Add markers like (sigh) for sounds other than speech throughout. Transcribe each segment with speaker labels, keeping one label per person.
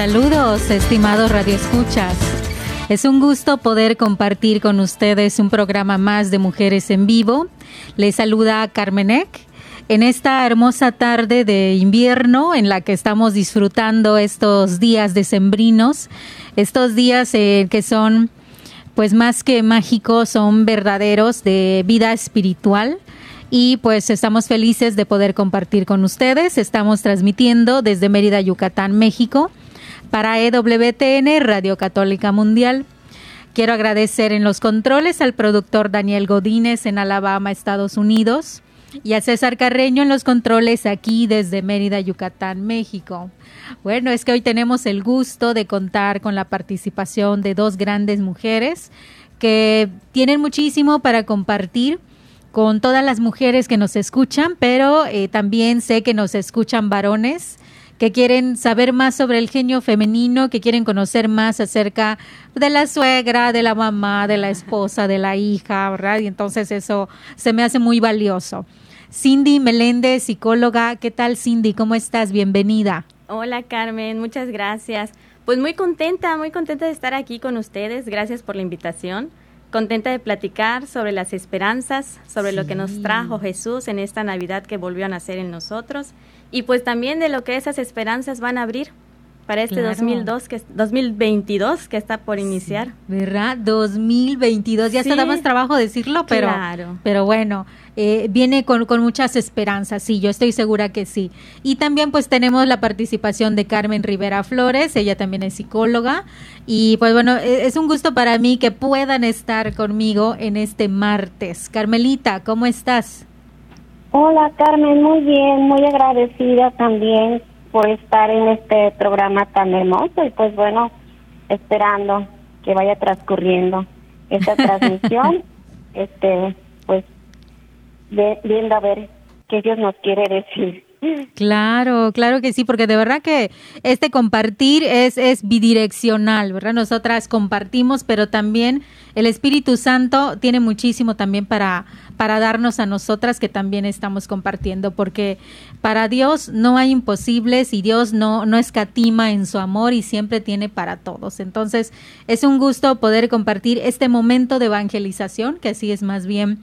Speaker 1: Saludos, estimados radioescuchas. Es un gusto poder compartir con ustedes un programa más de Mujeres en Vivo. Les saluda Carmenek en esta hermosa tarde de invierno en la que estamos disfrutando estos días decembrinos, estos días eh, que son pues más que mágicos, son verdaderos de vida espiritual y pues estamos felices de poder compartir con ustedes. Estamos transmitiendo desde Mérida, Yucatán, México para EWTN, Radio Católica Mundial. Quiero agradecer en los controles al productor Daniel Godínez en Alabama, Estados Unidos, y a César Carreño en los controles aquí desde Mérida, Yucatán, México. Bueno, es que hoy tenemos el gusto de contar con la participación de dos grandes mujeres que tienen muchísimo para compartir con todas las mujeres que nos escuchan, pero eh, también sé que nos escuchan varones que quieren saber más sobre el genio femenino, que quieren conocer más acerca de la suegra, de la mamá, de la esposa, de la hija, ¿verdad? Y entonces eso se me hace muy valioso. Cindy Meléndez, psicóloga, ¿qué tal Cindy? ¿Cómo estás? Bienvenida.
Speaker 2: Hola Carmen, muchas gracias. Pues muy contenta, muy contenta de estar aquí con ustedes. Gracias por la invitación. Contenta de platicar sobre las esperanzas, sobre sí. lo que nos trajo Jesús en esta Navidad que volvió a nacer en nosotros y pues también de lo que esas esperanzas van a abrir para este claro. 2002 que 2022 que está por iniciar. Sí,
Speaker 1: ¿Verdad? 2022, ya sí. está más trabajo decirlo, pero
Speaker 2: claro.
Speaker 1: pero bueno, eh, viene con, con, muchas esperanzas, sí, yo estoy segura que sí. Y también pues tenemos la participación de Carmen Rivera Flores, ella también es psicóloga y pues bueno, e, es un gusto para mí que puedan estar conmigo en este martes. Carmelita, ¿cómo estás?
Speaker 3: Hola Carmen, muy bien, muy agradecida también por estar en este programa tan hermoso y pues bueno, esperando que vaya transcurriendo esta (laughs) transmisión, este, pues de, viendo a ver qué Dios nos quiere decir.
Speaker 1: Claro, claro que sí, porque de verdad que este compartir es, es bidireccional, ¿verdad? Nosotras compartimos, pero también el Espíritu Santo tiene muchísimo también para, para darnos a nosotras que también estamos compartiendo, porque para Dios no hay imposibles y Dios no, no escatima en su amor y siempre tiene para todos. Entonces, es un gusto poder compartir este momento de evangelización, que así es más bien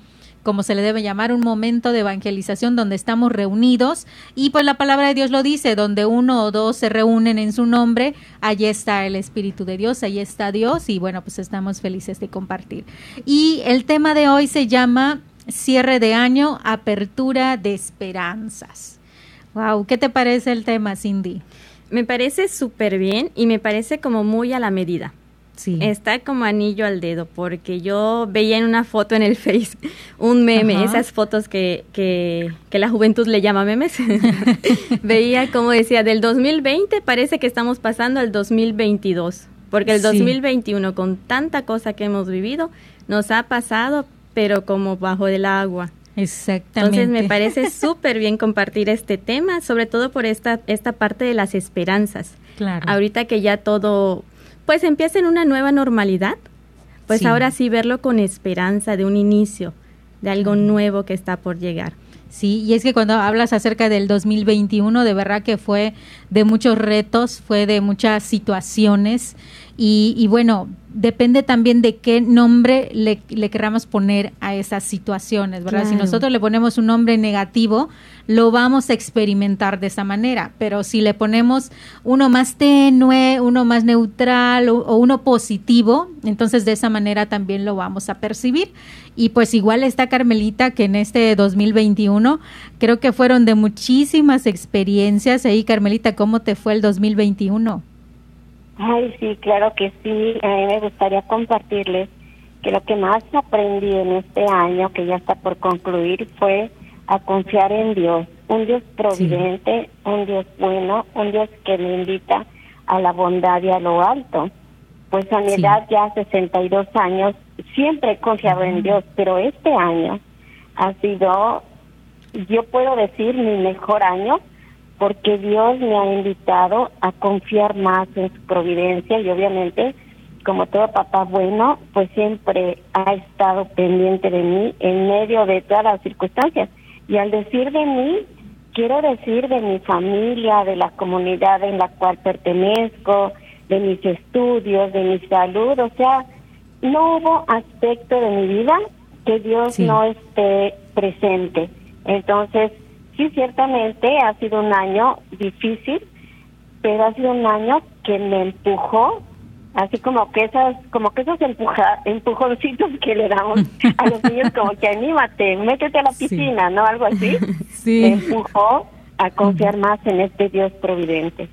Speaker 1: como se le debe llamar, un momento de evangelización donde estamos reunidos y pues la palabra de Dios lo dice, donde uno o dos se reúnen en su nombre, allí está el Espíritu de Dios, allí está Dios y bueno, pues estamos felices de compartir. Y el tema de hoy se llama cierre de año, apertura de esperanzas. Wow, ¿qué te parece el tema, Cindy?
Speaker 2: Me parece súper bien y me parece como muy a la medida.
Speaker 1: Sí.
Speaker 2: Está como anillo al dedo, porque yo veía en una foto en el (laughs) Face un meme, Ajá. esas fotos que, que, que, la juventud le llama memes. (laughs) veía como decía, del 2020 parece que estamos pasando al 2022, porque el sí. 2021 con tanta cosa que hemos vivido nos ha pasado, pero como bajo del agua.
Speaker 1: Exactamente.
Speaker 2: Entonces me parece (laughs) súper bien compartir este tema, sobre todo por esta, esta parte de las esperanzas.
Speaker 1: Claro.
Speaker 2: Ahorita que ya todo pues empieza en una nueva normalidad, pues sí. ahora sí verlo con esperanza de un inicio, de algo nuevo que está por llegar.
Speaker 1: Sí, y es que cuando hablas acerca del 2021, de verdad que fue de muchos retos, fue de muchas situaciones Y, bueno, depende también de qué nombre le, le querramos poner a esas situaciones, ¿verdad? Si nosotros le ponemos un nombre negativo, lo vamos a experimentar de esa manera, pero si le ponemos uno más tenue, uno más neutral o, uno positivo, entonces de esa manera también lo vamos a percibir. Y pues igual está Carmelita que en este 2021 creo que fueron de muchísimas experiencias. Ahí, Carmelita, ¿cómo te fue el 2021?
Speaker 3: Ay, sí, claro que sí. A mí me gustaría compartirles que lo que más aprendí en este año, que ya está por concluir, fue a confiar en Dios. Un Dios providente, un Dios bueno, un Dios que me invita a la bondad y a lo alto. Pues a mi edad, ya 62 años, siempre he confiado en Dios, pero este año ha sido, yo puedo decir, mi mejor año porque Dios me ha invitado a confiar más en su providencia y obviamente, como todo papá bueno, pues siempre ha estado pendiente de mí en medio de todas las circunstancias. Y al decir de mí, quiero decir de mi familia, de la comunidad en la cual pertenezco, de mis estudios, de mi salud, o sea, no hubo aspecto de mi vida que Dios no esté presente. Entonces, sí, ciertamente ha sido un año difícil, pero ha sido un año que me empujó, así como que esas, como que esos empuja, empujoncitos que le damos a los (laughs) niños, como que anímate, métete a la piscina, ¿no? Algo así. (laughs) Sí. Me empujó a confiar más en este Dios providente.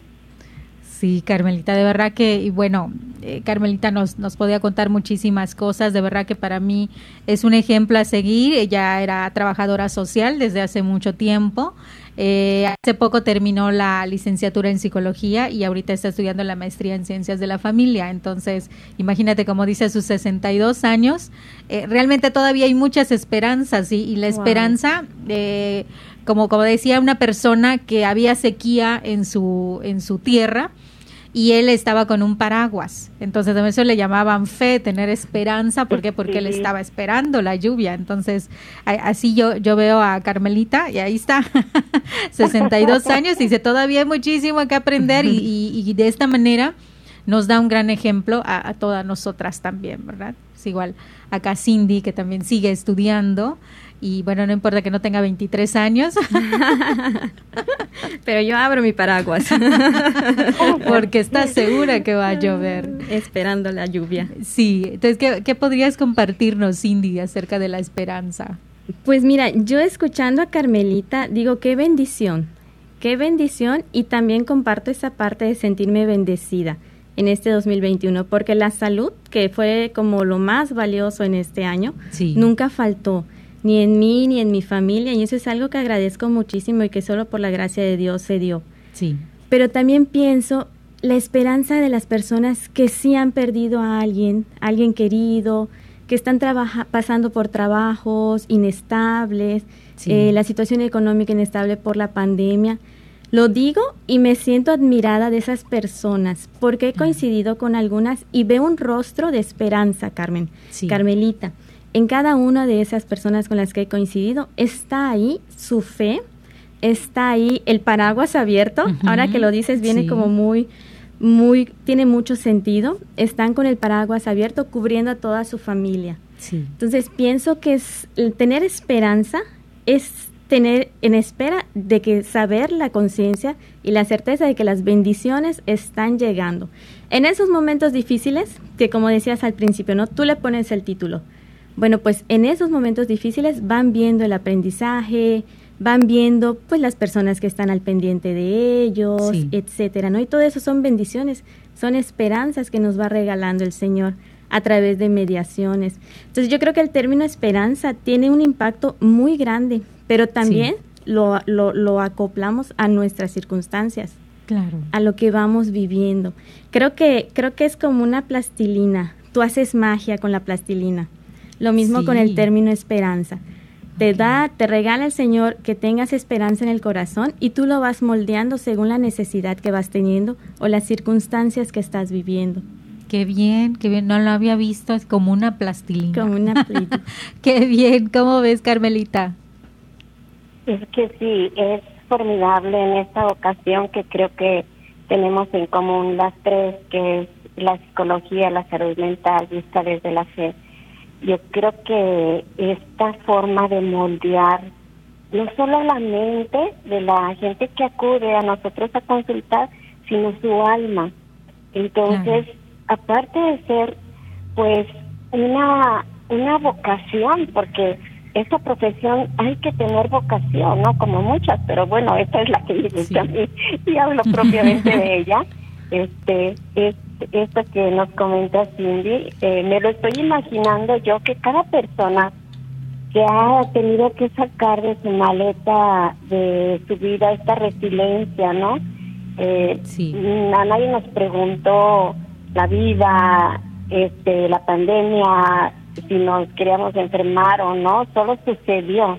Speaker 1: Sí, Carmelita, de verdad que, y bueno, eh, Carmelita nos, nos podía contar muchísimas cosas, de verdad que para mí es un ejemplo a seguir, ella era trabajadora social desde hace mucho tiempo, eh, hace poco terminó la licenciatura en psicología y ahorita está estudiando la maestría en ciencias de la familia, entonces imagínate como dice a sus 62 años, eh, realmente todavía hay muchas esperanzas y la esperanza... como, como decía una persona que había sequía en su, en su tierra, y él estaba con un paraguas. Entonces, a eso le llamaban fe, tener esperanza, ¿por qué? Porque él estaba esperando la lluvia. Entonces, así yo, yo veo a Carmelita y ahí está, (laughs) 62 años, y dice, todavía hay muchísimo que aprender y, de esta manera nos da un gran ejemplo a, a todas nosotras también, ¿verdad? Es igual acá Cindy, que también sigue estudiando, y bueno, no importa que no tenga 23 años. (laughs)
Speaker 2: Pero yo abro mi paraguas. (laughs)
Speaker 1: Porque estás segura que va a llover.
Speaker 2: Esperando la lluvia.
Speaker 1: Sí, entonces, ¿qué, qué podrías compartirnos, Cindy, acerca de la esperanza?
Speaker 2: Pues mira, yo escuchando a Carmelita, digo, qué bendición, qué bendición y también comparto esa parte de sentirme bendecida en este 2021, porque la salud, que fue como lo más valioso en este año, nunca faltó ni en mí ni en mi familia y eso es algo que agradezco muchísimo y que solo por la gracia de Dios se dio.
Speaker 1: Sí.
Speaker 2: Pero también pienso la esperanza de las personas que sí han perdido a alguien, alguien querido, que están pasando por trabajos inestables, eh, la situación económica inestable por la pandemia. Lo digo y me siento admirada de esas personas porque he coincidido con algunas y veo un rostro de esperanza, Carmen, Carmelita en cada una de esas personas con las que he coincidido está ahí su fe, está ahí el paraguas abierto. Ahora que lo dices viene como muy muy tiene mucho sentido. Están con el paraguas abierto cubriendo a toda su familia. Entonces pienso que es tener esperanza es tener en espera de que saber la conciencia y la certeza de que las bendiciones están llegando. En esos momentos difíciles, que como decías al principio, ¿no? Tú le pones el título, bueno, pues en esos momentos difíciles van viendo el aprendizaje, van viendo pues las personas que están al pendiente de ellos, etcétera, ¿no? Y todo eso son bendiciones, son esperanzas que nos va regalando el Señor a través de mediaciones. Entonces yo creo que el término esperanza tiene un impacto muy grande, pero también lo, lo, lo acoplamos a nuestras circunstancias.
Speaker 1: Claro.
Speaker 2: a lo que vamos viviendo. Creo que, creo que es como una plastilina. Tú haces magia con la plastilina. Lo mismo con el término esperanza. Te da, te regala el Señor que tengas esperanza en el corazón y tú lo vas moldeando según la necesidad que vas teniendo o las circunstancias que estás viviendo.
Speaker 1: Qué bien, qué bien, no lo había visto, es como una plastilina.
Speaker 2: Como una plastilina. (laughs)
Speaker 1: qué bien, ¿cómo ves, Carmelita?
Speaker 3: Es que sí, es formidable en esta ocasión que creo que tenemos en común las tres, que es la psicología, la salud mental vista desde la fe. Yo creo que esta forma de moldear no solo la mente de la gente que acude a nosotros a consultar, sino su alma. Entonces, aparte de ser pues una una vocación, porque esta profesión hay que tener vocación, ¿no? Como muchas, pero bueno, esta es la que me gusta a mí y hablo propiamente de (laughs) ella. Este, es, esto que nos comenta Cindy, eh, me lo estoy imaginando yo que cada persona que ha tenido que sacar de su maleta de su vida esta resiliencia, ¿no? Eh, A nadie nos preguntó la vida, este, la pandemia, si nos queríamos enfermar o no, solo sucedió.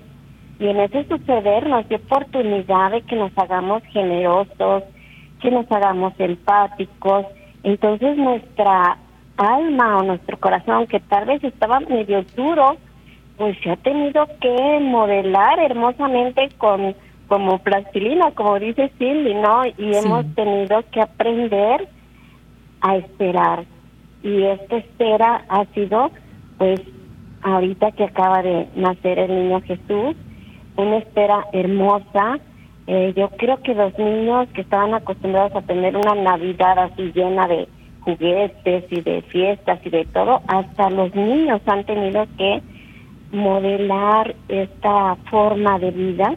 Speaker 3: Y en ese suceder nos dio oportunidad de que nos hagamos generosos, que nos hagamos empáticos. Entonces nuestra alma o nuestro corazón, que tal vez estaba medio duro, pues se ha tenido que modelar hermosamente con como plastilina, como dice Cindy, ¿no? Y hemos tenido que aprender a esperar. Y esta espera ha sido pues ahorita que acaba de nacer el niño Jesús, una espera hermosa. Eh, yo creo que los niños que estaban acostumbrados a tener una Navidad así llena de juguetes y de fiestas y de todo, hasta los niños han tenido que modelar esta forma de vida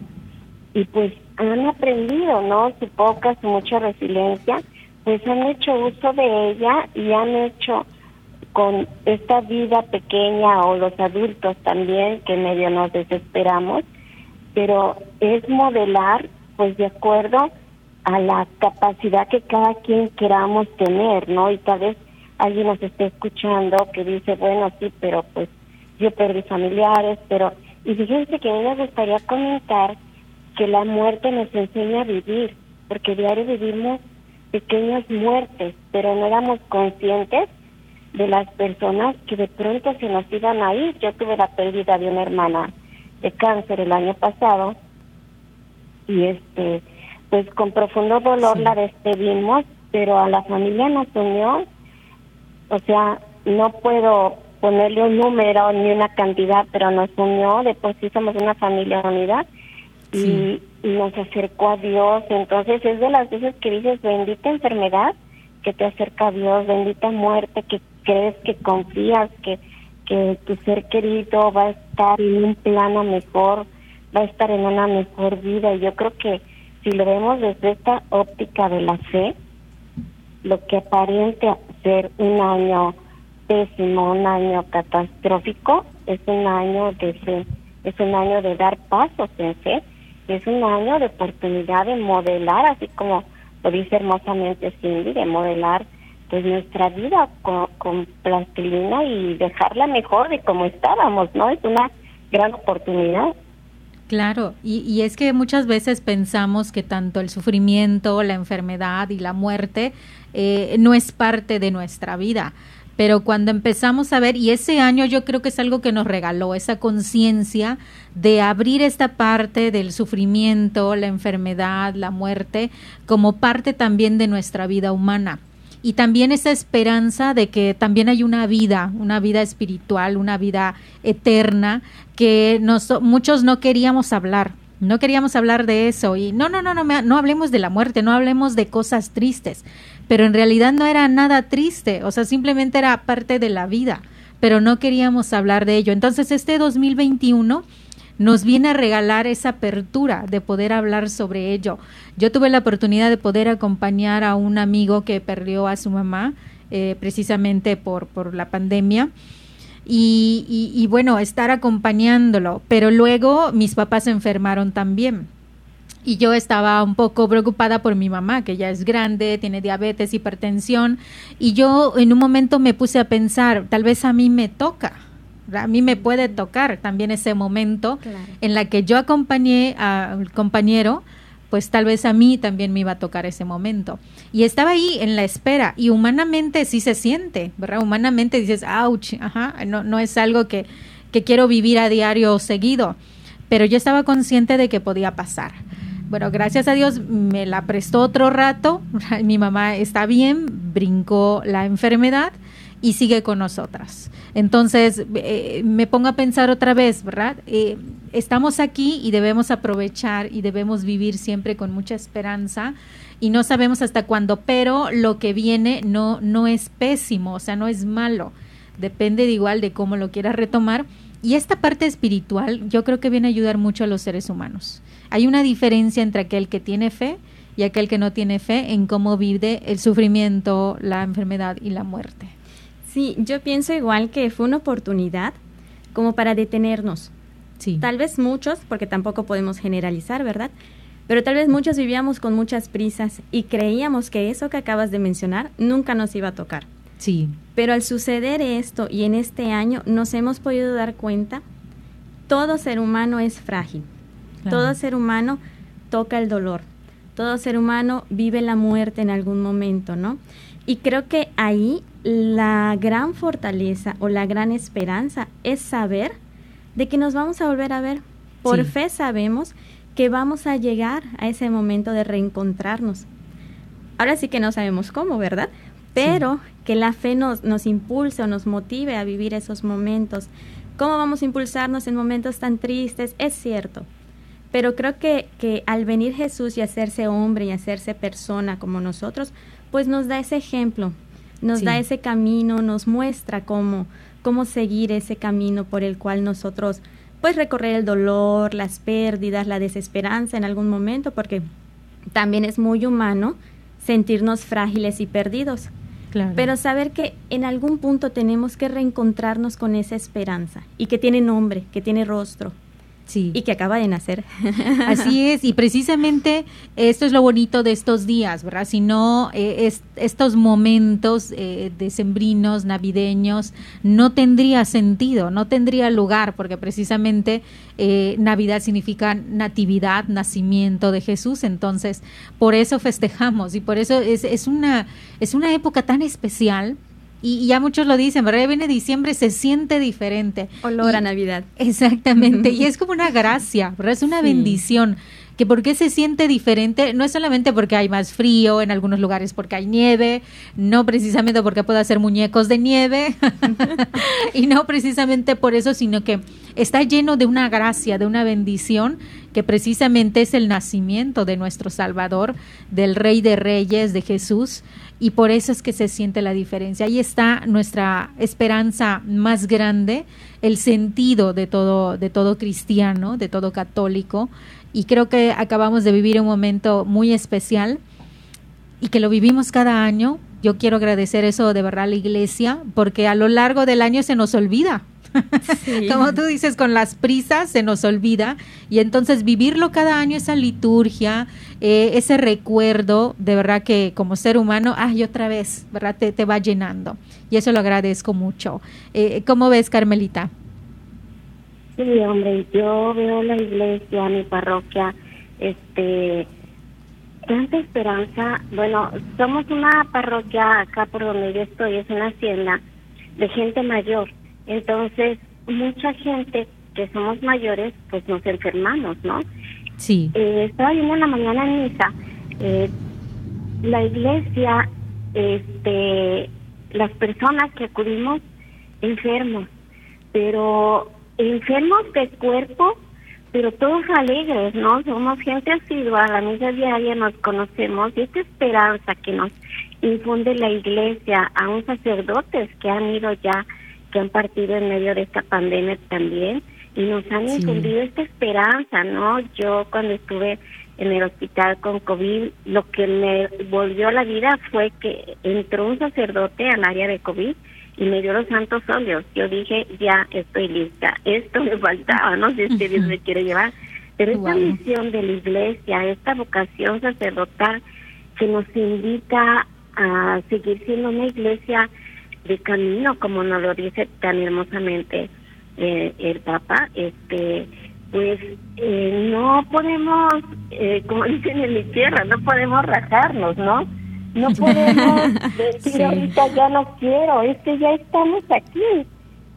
Speaker 3: y pues han aprendido, ¿no? Su poca, su mucha resiliencia, pues han hecho uso de ella y han hecho con esta vida pequeña o los adultos también que medio nos desesperamos, pero es modelar pues de acuerdo a la capacidad que cada quien queramos tener, ¿no? Y tal vez alguien nos esté escuchando que dice, bueno, sí, pero pues yo perdí familiares, pero... Y fíjense que a mí me gustaría comentar que la muerte nos enseña a vivir, porque diario vivimos pequeñas muertes, pero no éramos conscientes de las personas que de pronto se nos iban a ir. Yo tuve la pérdida de una hermana de cáncer el año pasado y este pues con profundo dolor la despedimos, pero a la familia nos unió, o sea, no puedo ponerle un número ni una cantidad, pero nos unió, de por sí somos una familia unida y, y nos acercó a Dios, entonces es de las veces que dices bendita enfermedad que te acerca a Dios, bendita muerte que crees que confías que, que tu ser querido va a estar en un plano mejor, va a estar en una mejor vida. Y yo creo que si lo vemos desde esta óptica de la fe, lo que aparente ser un año pésimo, un año catastrófico, es un año de fe, es un año de dar pasos en fe, es un año de oportunidad de modelar, así como lo dice hermosamente Cindy, de modelar pues nuestra vida con, plastilina y dejarla mejor de como estábamos, ¿no? Es una gran oportunidad.
Speaker 1: Claro, y, es que muchas veces pensamos que tanto el sufrimiento, la enfermedad y la muerte eh, no es parte de nuestra vida, pero cuando empezamos a ver, y ese año yo creo que es algo que nos regaló, esa conciencia de abrir esta parte del sufrimiento, la enfermedad, la muerte, como parte también de nuestra vida humana y también esa esperanza de que también hay una vida, una vida espiritual, una vida eterna que muchos no queríamos hablar. No queríamos hablar de eso y no, no, no, no, no hablemos de la muerte, no hablemos de cosas tristes, pero en realidad no era nada triste, o sea, simplemente era parte de la vida, pero no queríamos hablar de ello. Entonces, este 2021 nos viene a regalar esa apertura de poder hablar sobre ello. Yo tuve la oportunidad de poder acompañar a un amigo que perdió a su mamá eh, precisamente por, por la pandemia. Y, bueno, estar acompañándolo, pero luego mis papás se enfermaron también. Y yo estaba un poco preocupada por mi mamá, que ya es grande, tiene diabetes, hipertensión, y yo en un momento me puse a pensar, tal vez a mí me toca, a mí me puede tocar también ese momento en la que yo acompañé al compañero, pues tal vez a mí también me iba a tocar ese momento. Y estaba ahí en la espera y humanamente sí se siente, ¿verdad? Humanamente dices, ouch, ajá, no, no es algo que, que quiero vivir a diario seguido, pero yo estaba consciente de que podía pasar. Bueno, gracias a Dios me la prestó otro rato. (laughs) Mi mamá está bien, brincó la enfermedad y sigue con nosotras. Entonces, eh, me pongo a pensar otra vez, ¿verdad? Eh, estamos aquí y debemos aprovechar y debemos vivir siempre con mucha esperanza y no sabemos hasta cuándo, pero lo que viene no, no es pésimo, o sea, no es malo. Depende de igual de cómo lo quieras retomar. Y esta parte espiritual yo creo que viene a ayudar mucho a los seres humanos. Hay una diferencia entre aquel que tiene fe y aquel que no tiene fe en cómo vive el sufrimiento, la enfermedad y la muerte.
Speaker 2: Sí, yo pienso igual que fue una oportunidad como para detenernos. Sí. Tal vez muchos, porque tampoco podemos generalizar, ¿verdad? Pero tal vez muchos vivíamos con muchas prisas y creíamos que eso que acabas de mencionar nunca nos iba a tocar.
Speaker 1: Sí.
Speaker 2: Pero al suceder esto y en este año nos hemos podido dar cuenta, todo ser humano es frágil. Todo ser humano toca el dolor. Todo ser humano vive la muerte en algún momento, ¿no? Y creo que ahí la gran fortaleza o la gran esperanza es saber de que nos vamos a volver a ver. Por fe sabemos que vamos a llegar a ese momento de reencontrarnos. Ahora sí que no sabemos cómo, ¿verdad? Pero que la fe nos, nos impulse o nos motive a vivir esos momentos. ¿Cómo vamos a impulsarnos en momentos tan tristes? Es cierto. Pero creo que, que al venir Jesús y hacerse hombre y hacerse persona como nosotros, pues nos da ese ejemplo, nos da ese camino, nos muestra cómo, cómo seguir ese camino por el cual nosotros pues recorrer el dolor, las pérdidas, la desesperanza en algún momento, porque también es muy humano sentirnos frágiles y perdidos. Pero saber que en algún punto tenemos que reencontrarnos con esa esperanza y que tiene nombre, que tiene rostro, y que acaba de nacer. (laughs)
Speaker 1: Así es, y precisamente esto es lo bonito de estos días, ¿verdad? Si no, eh, estos momentos eh, decembrinos, navideños, no tendría sentido, no tendría lugar, porque precisamente eh, Navidad significa natividad, nacimiento de Jesús, entonces por eso festejamos y por eso es, es, una, es una época tan especial y, ya muchos lo dicen, ¿verdad? Viene diciembre, se siente diferente.
Speaker 2: Olor a Navidad.
Speaker 1: Exactamente, y (laughs) es como una gracia, ¿verdad? Es una bendición. Que por qué se siente diferente, no es solamente porque hay más frío, en algunos lugares porque hay nieve, no precisamente porque puedo hacer muñecos de nieve, (laughs) y no precisamente por eso, sino que está lleno de una gracia, de una bendición, que precisamente es el nacimiento de nuestro Salvador, del Rey de Reyes, de Jesús, y por eso es que se siente la diferencia. Ahí está nuestra esperanza más grande, el sentido de todo, de todo cristiano, de todo católico. Y creo que acabamos de vivir un momento muy especial y que lo vivimos cada año. Yo quiero agradecer eso de verdad a la iglesia, porque a lo largo del año se nos olvida (laughs) Como tú dices, con las prisas se nos olvida y entonces vivirlo cada año, esa liturgia, eh, ese recuerdo, de verdad que como ser humano, ay, otra vez, ¿verdad? Te, te va llenando y eso lo agradezco mucho. Eh, ¿Cómo ves, Carmelita?
Speaker 3: Sí, hombre, yo veo la iglesia, mi parroquia, este, tanta esperanza. Bueno, somos una parroquia acá por donde yo estoy, es una hacienda de gente mayor entonces, mucha gente que somos mayores, pues nos enfermamos, ¿no?
Speaker 1: Sí.
Speaker 3: Eh, estaba viendo en la mañana en misa, eh, la iglesia, este, las personas que acudimos enfermos, pero enfermos de cuerpo, pero todos alegres, ¿no? Somos gente asidua, a la misa diaria nos conocemos y esta esperanza que nos infunde la iglesia, a un sacerdotes que han ido ya que han partido en medio de esta pandemia también y nos han infundido esta esperanza, ¿no? Yo cuando estuve en el hospital con COVID, lo que me volvió la vida fue que entró un sacerdote al área de COVID y me dio los santos óleos. Yo dije, ya estoy lista, esto me faltaba, no sé si Dios me quiere llevar. Pero esta misión de la iglesia, esta vocación sacerdotal que nos invita a seguir siendo una iglesia de camino, como nos lo dice tan hermosamente eh, el Papa, este pues eh, no podemos, eh, como (laughs) dicen en mi tierra, no podemos rajarnos, ¿no? No (laughs) podemos decir ahorita ya no quiero, es que ya estamos aquí.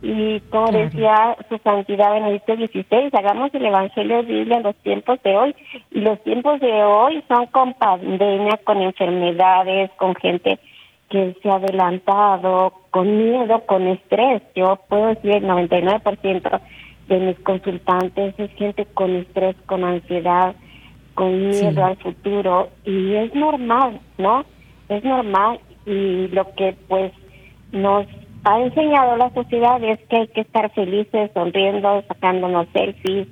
Speaker 3: Y como decía su santidad Benedicto XVI, hagamos el Evangelio de Biblia en los tiempos de hoy. Y los tiempos de hoy son con pandemia, con enfermedades, con gente que se ha adelantado, con miedo, con estrés. Yo puedo decir el 99% de mis consultantes es gente con estrés, con ansiedad, con miedo al futuro. Y es normal, ¿no? Es normal. Y lo que pues nos ha enseñado la sociedad es que hay que estar felices, sonriendo, sacándonos selfies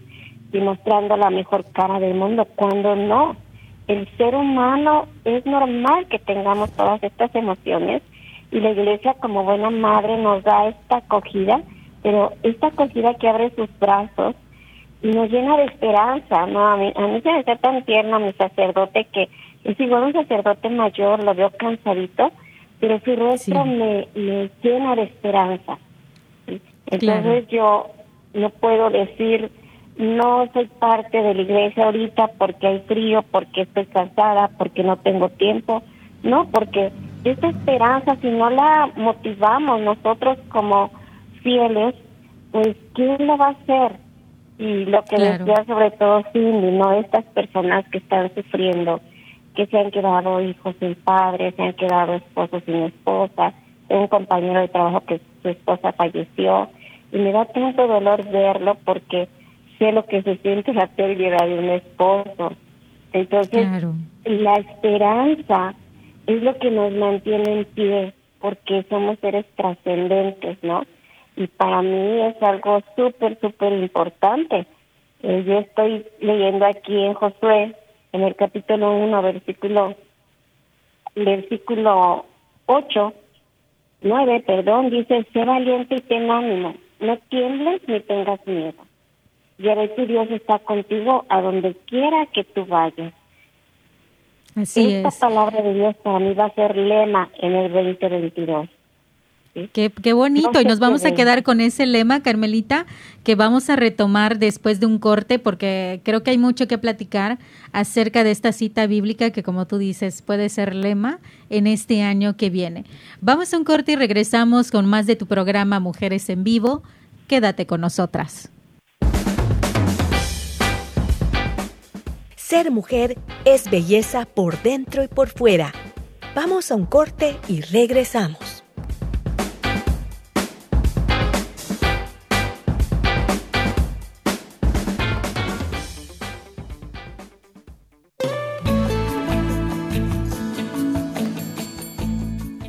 Speaker 3: y mostrando la mejor cara del mundo, cuando no. El ser humano es normal que tengamos todas estas emociones y la iglesia como buena madre nos da esta acogida, pero esta acogida que abre sus brazos y nos llena de esperanza, ¿no? A mí, a mí se me hace tan tierno mi sacerdote que es igual un sacerdote mayor, lo veo cansadito, pero su rostro me, me, llena de esperanza. Entonces yo no puedo decir, no soy parte de la iglesia ahorita porque hay frío, porque estoy cansada, porque no tengo tiempo. No, porque esta esperanza, si no la motivamos nosotros como fieles, pues ¿quién lo va a hacer? Y lo que decía sobre todo Cindy, ¿no? Estas personas que están sufriendo que se han quedado hijos sin padres, se han quedado esposos sin esposa, un compañero de trabajo que su esposa falleció y me da tanto dolor verlo porque sé lo que se siente la pérdida de un esposo. Entonces, la esperanza es lo que nos mantiene en pie porque somos seres trascendentes, ¿no? Y para mí es algo súper, súper importante. Eh, yo estoy leyendo aquí en Josué en el capítulo 1, versículo, versículo 8, 9, perdón, dice, sé valiente y ten ánimo, no tiembles ni tengas miedo. Ya ves, tu Dios está contigo a donde quiera que tú vayas.
Speaker 1: Así
Speaker 3: Esta palabra de Dios para mí va a ser lema en el 2022.
Speaker 1: Qué, qué, bonito. y nos vamos a quedar con ese lema, Carmelita, que vamos a retomar después de un corte, porque creo que hay mucho que platicar acerca de esta cita bíblica que, como tú dices, puede ser lema en este año que viene. Vamos a un corte y regresamos con más de tu programa Mujeres en Vivo. Quédate con nosotras.
Speaker 4: Ser mujer es belleza por dentro y por fuera. Vamos a un corte y regresamos.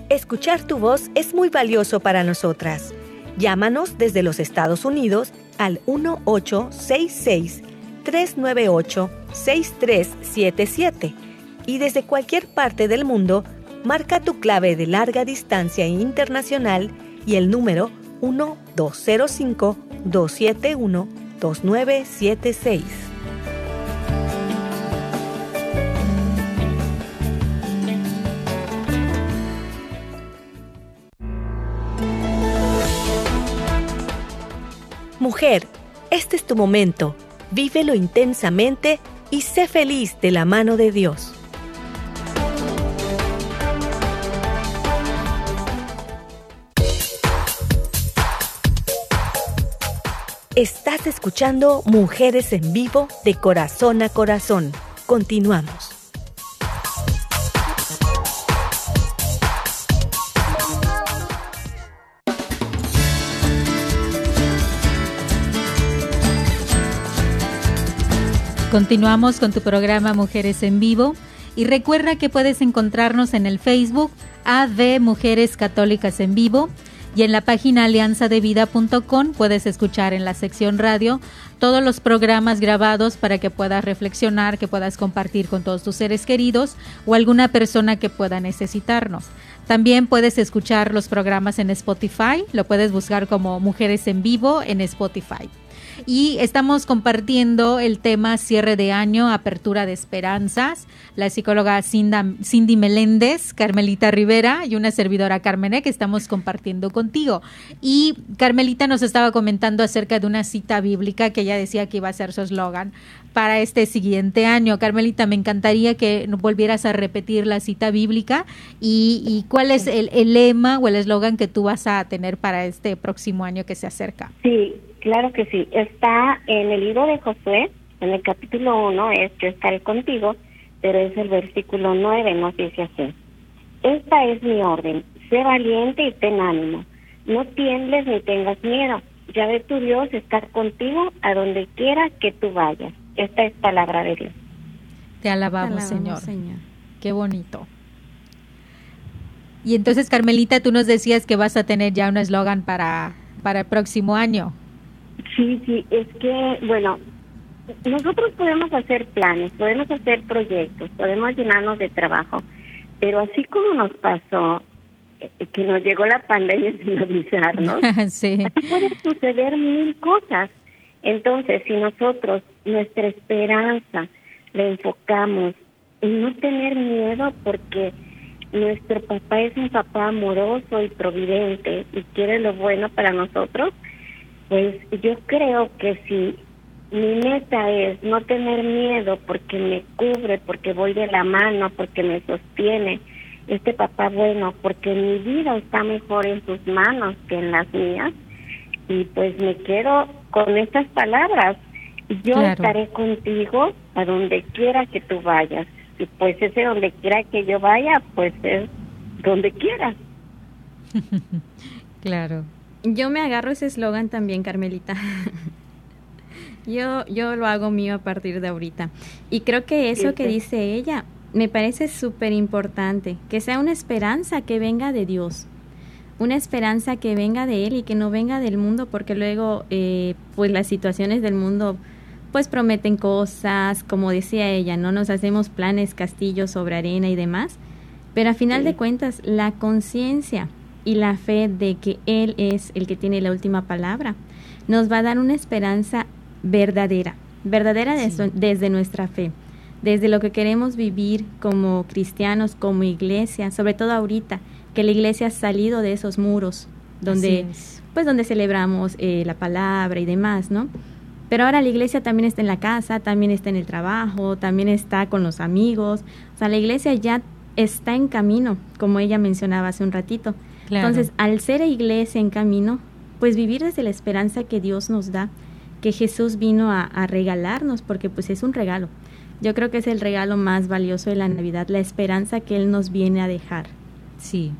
Speaker 4: Escuchar tu voz es muy valioso para nosotras. Llámanos desde los Estados Unidos al 1866-398-6377 y desde cualquier parte del mundo marca tu clave de larga distancia internacional y el número 1205-271-2976. Mujer, este es tu momento. Vívelo intensamente y sé feliz de la mano de Dios. Estás escuchando Mujeres en Vivo de Corazón a Corazón. Continuamos.
Speaker 1: Continuamos con tu programa Mujeres en Vivo y recuerda que puedes encontrarnos en el Facebook AD Mujeres Católicas en Vivo y en la página alianzadevida.com puedes escuchar en la sección radio todos los programas grabados para que puedas reflexionar, que puedas compartir con todos tus seres queridos o alguna persona que pueda necesitarnos. También puedes escuchar los programas en Spotify, lo puedes buscar como Mujeres en Vivo en Spotify. Y estamos compartiendo el tema cierre de año, apertura de esperanzas. La psicóloga Cindy Meléndez, Carmelita Rivera y una servidora Carmené que estamos compartiendo contigo. Y Carmelita nos estaba comentando acerca de una cita bíblica que ella decía que iba a ser su eslogan para este siguiente año. Carmelita, me encantaría que volvieras a repetir la cita bíblica y, cuál es el, lema o el eslogan que tú vas a tener para este próximo año que se acerca.
Speaker 3: Sí, claro que sí. Está en el libro de Josué, en el capítulo 1 es Yo estaré contigo, pero es el versículo 9, nos dice así. Esta es mi orden, sé valiente y ten ánimo, no tiembles ni tengas miedo, ya ve tu Dios estar contigo a donde quiera que tú vayas. Esta es palabra de Dios.
Speaker 1: Te alabamos, Señor. Qué bonito. Y entonces, Carmelita, tú nos decías que vas a tener ya un eslogan para, para el próximo año.
Speaker 3: Sí, sí, es que, bueno, nosotros podemos hacer planes, podemos hacer proyectos, podemos llenarnos de trabajo, pero así como nos pasó eh, que nos llegó la pandemia (laughs) sin avisarnos, (laughs) sí. así pueden suceder mil cosas. Entonces, si nosotros nuestra esperanza la enfocamos en no tener miedo porque nuestro papá es un papá amoroso y providente y quiere lo bueno para nosotros, pues yo creo que si mi meta es no tener miedo porque me cubre, porque voy de la mano, porque me sostiene, este papá bueno, porque mi vida está mejor en sus manos que en las mías, y pues me quedo con estas palabras, yo estaré contigo a donde quiera que tú vayas. Y pues ese donde quiera que yo vaya, pues es donde quiera. (laughs)
Speaker 1: claro.
Speaker 2: Yo me agarro ese eslogan también, Carmelita. (laughs) yo, yo lo hago mío a partir de ahorita. Y creo que eso que dice ella me parece súper importante, que sea una esperanza que venga de Dios una esperanza que venga de Él y que no venga del mundo, porque luego, eh, pues las situaciones del mundo, pues prometen cosas, como decía ella, no nos hacemos planes, castillos sobre arena y demás, pero a final de cuentas, la conciencia y la fe de que Él es el que tiene la última palabra, nos va a dar una esperanza verdadera, verdadera desde nuestra fe, desde lo que queremos vivir como cristianos, como iglesia, sobre todo ahorita, que la iglesia ha salido de esos muros donde pues donde celebramos eh, la palabra y demás, ¿no? Pero ahora la iglesia también está en la casa, también está en el trabajo, también está con los amigos. O sea, la iglesia ya está en camino, como ella mencionaba hace un ratito. Entonces, al ser iglesia en camino, pues vivir desde la esperanza que Dios nos da, que Jesús vino a, a regalarnos, porque pues es un regalo. Yo creo que es el regalo más valioso de la Navidad, la esperanza que Él nos viene a dejar.
Speaker 1: Sí,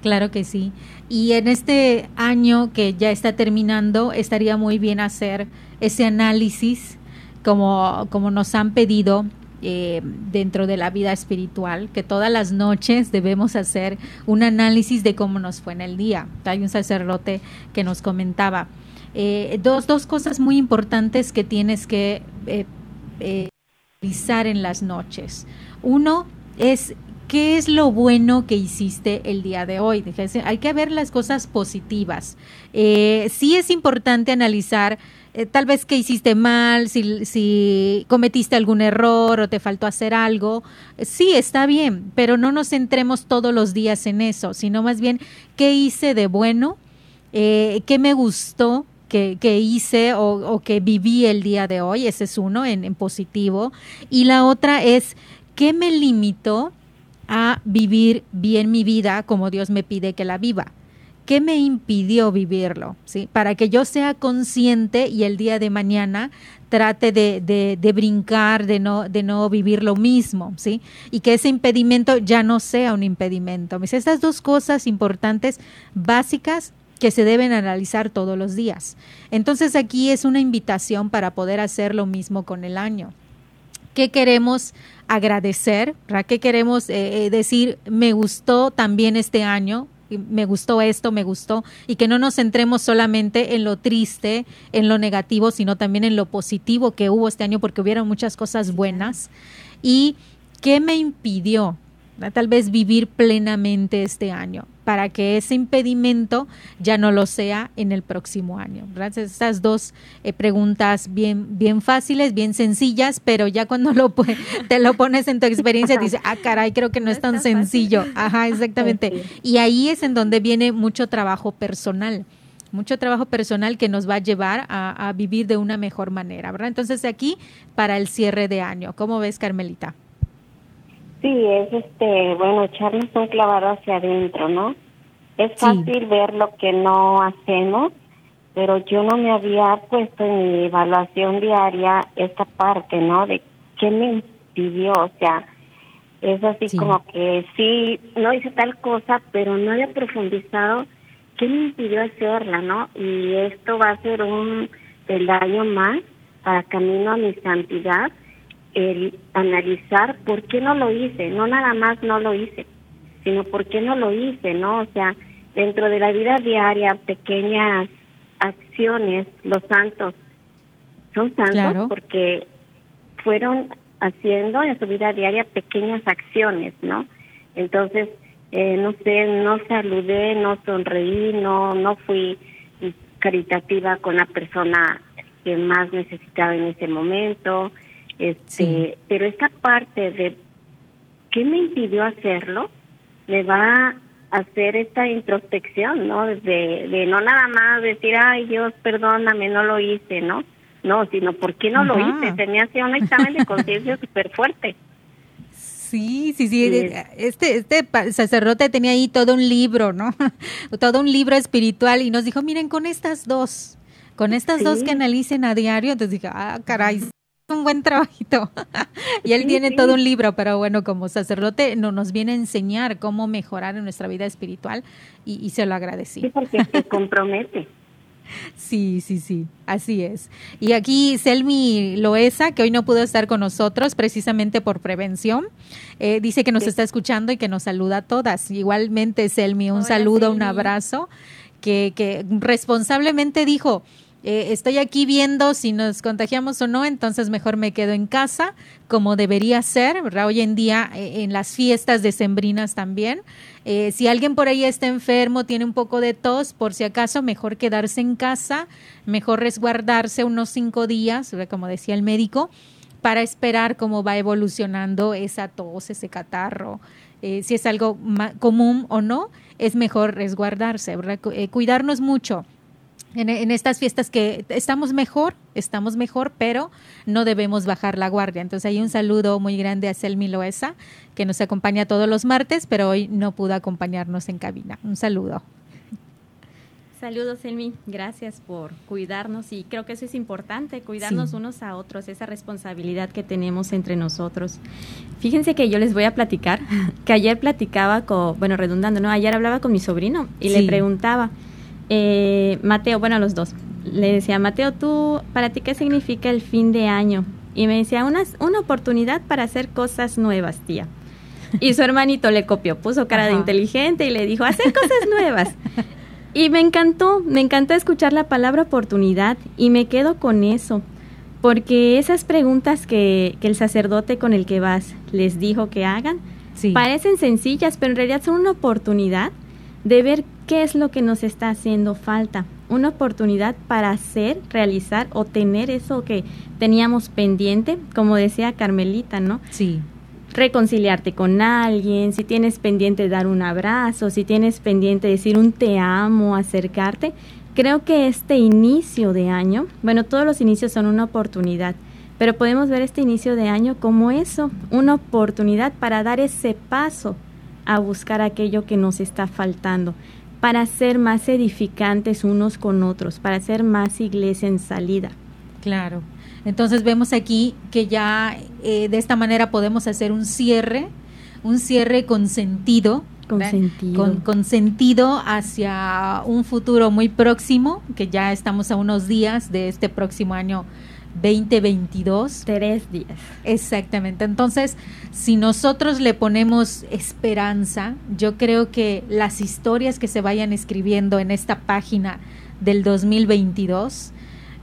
Speaker 1: claro que sí. Y en este año que ya está terminando, estaría muy bien hacer ese análisis como, como nos han pedido eh, dentro de la vida espiritual, que todas las noches debemos hacer un análisis de cómo nos fue en el día. Hay un sacerdote que nos comentaba eh, dos, dos cosas muy importantes que tienes que eh, revisar en las noches. Uno es ¿Qué es lo bueno que hiciste el día de hoy? Hay que ver las cosas positivas. Eh, sí es importante analizar eh, tal vez qué hiciste mal, si, cometiste algún error o te faltó hacer algo. Sí, está bien, pero no nos centremos todos los días en eso, sino más bien qué hice de bueno, eh, qué me gustó, que, hice o, o, que viví el día de hoy, ese es uno en, en positivo. Y la otra es, ¿qué me limitó a vivir bien mi vida como Dios me pide que la viva. ¿Qué me impidió vivirlo? ¿Sí? Para que yo sea consciente y el día de mañana trate de, de, brincar, de no, de no vivir lo mismo, ¿sí? Y que ese impedimento ya no sea un impedimento. Estas dos cosas importantes, básicas, que se deben analizar todos los días. Entonces aquí es una invitación para poder hacer lo mismo con el año. ¿Qué queremos agradecer? ¿Qué queremos eh, eh, decir? Me gustó también este año, me gustó esto, me gustó, y que no nos centremos solamente en lo triste, en lo negativo, sino también en lo positivo que hubo este año, porque hubieron muchas cosas buenas. ¿Y qué me impidió? Tal vez vivir plenamente este año para que ese impedimento ya no lo sea en el próximo año. Gracias. Estas dos eh, preguntas bien, bien fáciles, bien sencillas, pero ya cuando lo te lo pones en tu experiencia dices, ah, caray, creo que no, es tan sencillo. Ajá, exactamente. Y ahí es en donde viene mucho trabajo personal mucho trabajo personal que nos va a llevar a, a, vivir de una mejor manera, ¿verdad? Entonces aquí para el cierre de año, ¿cómo ves, Carmelita?
Speaker 3: Sí, es este, bueno, echarnos un clavado hacia adentro, ¿no? Es fácil ver lo que no hacemos, pero yo no me había puesto en mi evaluación diaria esta parte, ¿no? De qué me impidió, o sea, es así como que sí, no hice tal cosa, pero no había profundizado qué me impidió hacerla, ¿no? Y esto va a ser un peldaño más para camino a mi santidad el analizar por qué no lo hice, no nada más no lo hice, sino por qué no lo hice, ¿no? O sea, dentro de la vida diaria, pequeñas acciones, los santos son santos porque fueron haciendo en su vida diaria pequeñas acciones, ¿no? Entonces, eh, no sé, no saludé, no sonreí, no, no fui caritativa con la persona que más necesitaba en ese momento, este, Pero esta parte de qué me impidió hacerlo, me va a hacer esta introspección, ¿no? De, de no nada más decir, ay Dios, perdóname, no lo hice, ¿no? No, sino por qué no lo hice. Tenía así un examen de conciencia súper fuerte.
Speaker 1: Sí, sí, sí. Este, este sacerdote tenía ahí todo un libro, ¿no? (laughs) todo un libro espiritual y nos dijo, miren, con estas dos, con estas dos que analicen a diario, entonces dije, ah, caray, un buen trabajito. (laughs) y él tiene todo un libro, pero bueno, como sacerdote no, nos viene a enseñar cómo mejorar en nuestra vida espiritual y, se lo agradecí.
Speaker 3: Sí, porque se compromete. (laughs)
Speaker 1: Sí, sí, sí, así es. Y aquí Selmi Loesa, que hoy no pudo estar con nosotros precisamente por prevención, eh, dice que nos está escuchando y que nos saluda a todas. Igualmente, Selmi, un saludo, un abrazo, que, que responsablemente dijo, eh, estoy aquí viendo si nos contagiamos o no, entonces mejor me quedo en casa, como debería ser, ¿verdad? Hoy en día eh, en las fiestas decembrinas también. Eh, si alguien por ahí está enfermo, tiene un poco de tos, por si acaso, mejor quedarse en casa, mejor resguardarse unos cinco días, como decía el médico, para esperar cómo va evolucionando esa tos, ese catarro. si es algo común o no, es mejor resguardarse, ¿verdad? cuidarnos mucho en, estas fiestas que estamos mejor, estamos mejor, pero no debemos bajar la guardia. Entonces hay un saludo muy grande a Selmi Loesa, que nos acompaña todos los martes, pero hoy no pudo acompañarnos en cabina. Un saludo.
Speaker 2: Saludos, Selmi. Gracias por cuidarnos y creo que eso es importante, cuidarnos unos a otros, esa responsabilidad que tenemos entre nosotros. Fíjense que yo les voy a platicar, (laughs) que ayer platicaba con, bueno, redundando, ¿no? Ayer hablaba con mi sobrino y le preguntaba, eh, Mateo, bueno, los dos, le decía, Mateo, ¿tú, para ti qué significa el fin de año? Y me decía, una, una oportunidad para hacer cosas nuevas, tía. Y su hermanito le copió, puso cara de inteligente y le dijo, hacer cosas nuevas. Y me encantó, me encantó escuchar la palabra oportunidad y me quedo con eso, porque esas preguntas que, que el sacerdote con el que vas les dijo que hagan, parecen sencillas, pero en realidad son una oportunidad de ver qué es lo que nos está haciendo falta. Una oportunidad para hacer, realizar o tener eso que teníamos pendiente, como decía Carmelita, ¿no?
Speaker 1: Sí.
Speaker 2: Reconciliarte con alguien, si tienes pendiente dar un abrazo, si tienes pendiente decir un te amo, acercarte. Creo que este inicio de año, bueno, todos los inicios son una oportunidad, pero podemos ver este inicio de año como eso, una oportunidad para dar ese paso a buscar aquello que nos está faltando, para ser más edificantes unos con otros, para ser más iglesia en salida.
Speaker 1: Claro. Entonces vemos aquí que ya eh, de esta manera podemos hacer un cierre, un cierre con sentido,
Speaker 2: con sentido.
Speaker 1: con sentido. hacia un futuro muy próximo, que ya estamos a unos días de este próximo año 2022.
Speaker 2: Tres días.
Speaker 1: Exactamente. Entonces, si nosotros le ponemos esperanza, yo creo que las historias que se vayan escribiendo en esta página del 2022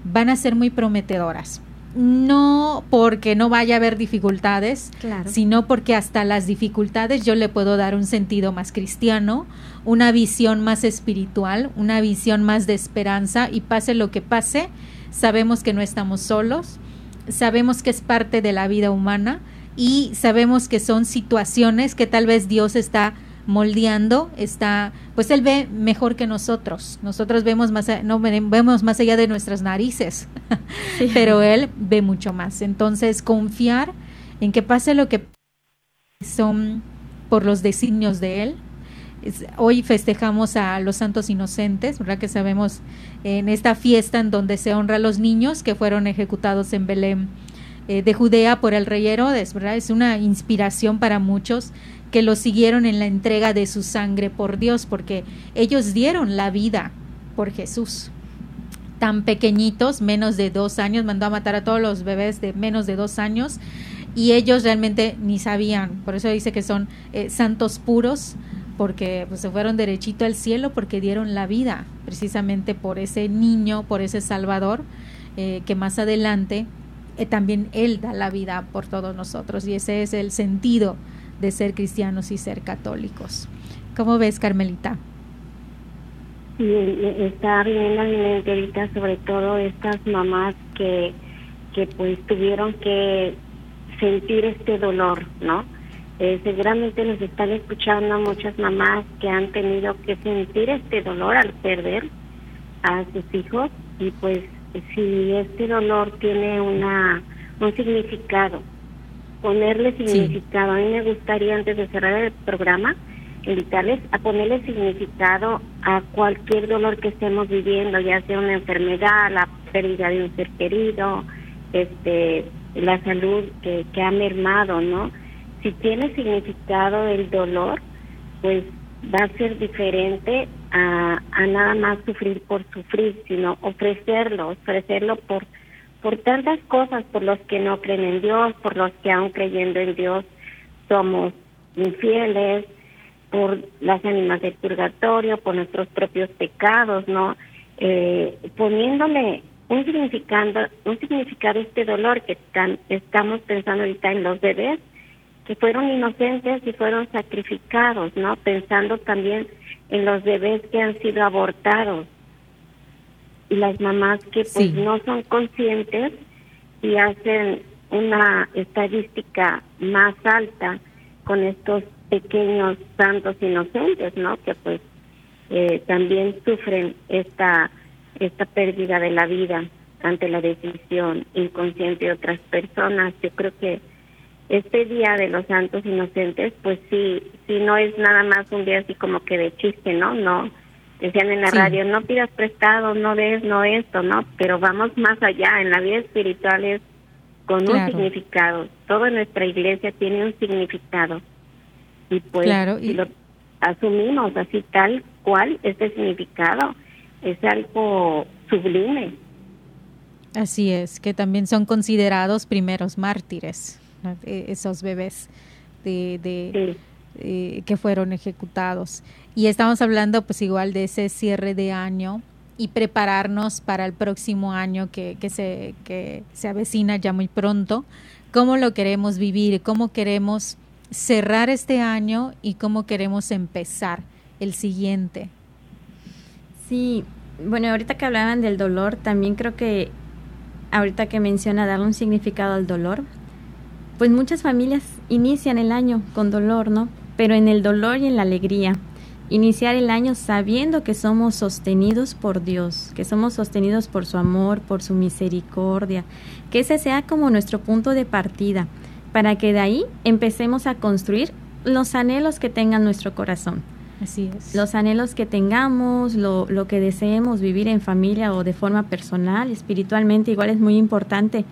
Speaker 1: van a ser muy prometedoras. no porque no vaya a haber dificultades, sino porque hasta las dificultades yo le puedo dar un sentido más cristiano, una visión más espiritual, una visión más de esperanza y pase lo que pase, sabemos que no estamos solos, sabemos que es parte de la vida humana y sabemos que son situaciones que tal vez Dios está moldeando, está, pues él ve mejor que nosotros. Nosotros vemos más, no vemos más allá de nuestras narices, (laughs) pero él ve mucho más. Entonces, confiar en que pase lo que son por los designios de él. hoy festejamos a los santos inocentes, ¿verdad? Que sabemos en esta fiesta en donde se honra a los niños que fueron ejecutados en Belén eh, de Judea por el rey Herodes, ¿verdad? Es una inspiración para muchos que lo siguieron en la entrega de su sangre por Dios, porque ellos dieron la vida por Jesús. Tan pequeñitos, menos de dos años, mandó a matar a todos los bebés de menos de dos años y ellos realmente ni sabían, por eso dice que son eh, santos puros, porque pues, se fueron derechito al cielo porque dieron la vida precisamente por ese niño, por ese Salvador, eh, que más adelante eh, también Él da la vida por todos nosotros y ese es el sentido de ser cristianos y ser católicos. ¿Cómo ves, Carmelita?
Speaker 3: Sí, está mente ahorita sobre todo estas mamás que, que pues tuvieron que sentir este dolor, ¿no? Eh, seguramente nos están escuchando muchas mamás que han tenido que sentir este dolor al perder a sus hijos y pues si este dolor tiene una un significado ponerle significado. A mí me gustaría, antes de cerrar el programa, invitarles a ponerle significado a cualquier dolor que estemos viviendo, ya sea una enfermedad, la pérdida de un ser querido, este, la salud que, que ha mermado, ¿no? Si tiene significado el dolor, pues va a ser diferente a, a nada más sufrir por sufrir, sino ofrecerlo, ofrecerlo por por tantas cosas, por los que no creen en Dios, por los que aún creyendo en Dios somos infieles, por las ánimas del purgatorio, por nuestros propios pecados, ¿no? Eh, poniéndole un significado, un significado este dolor que estamos pensando ahorita en los bebés que fueron inocentes y fueron sacrificados, ¿no? Pensando también en los bebés que han sido abortados, y las mamás que pues no son conscientes y hacen una estadística más alta con estos pequeños santos inocentes, ¿no? Que pues eh, también sufren esta esta pérdida de la vida ante la decisión inconsciente de otras personas. Yo creo que este día de los santos inocentes, pues sí, sí no es nada más un día así como que de chiste, ¿no? No, decían en la radio, no pidas prestado, no des, no esto, ¿no? Pero vamos más allá, en la vida espiritual es con un significado. Toda nuestra iglesia tiene un significado. Y pues y... lo asumimos así tal cual, este significado es algo sublime.
Speaker 1: Así es, que también son considerados primeros mártires, e-, esos bebés de, de eh, que fueron ejecutados. Y estamos hablando pues igual de ese cierre de año y prepararnos para el próximo año que, que, se, que se avecina ya muy pronto. ¿Cómo lo queremos vivir? ¿Cómo queremos cerrar este año y cómo queremos empezar el siguiente?
Speaker 2: Sí, bueno, ahorita que hablaban del dolor, también creo que ahorita que menciona darle un significado al dolor, pues muchas familias inician el año con dolor, ¿no? pero en el dolor y en la alegría. Iniciar el año sabiendo que somos sostenidos por Dios, que somos sostenidos por su amor, por su misericordia, que ese sea como nuestro punto de partida, para que de ahí empecemos a construir los anhelos que tenga nuestro corazón.
Speaker 1: Así es.
Speaker 2: Los anhelos que tengamos, lo, lo que deseemos vivir en familia o de forma personal, espiritualmente, igual es muy importante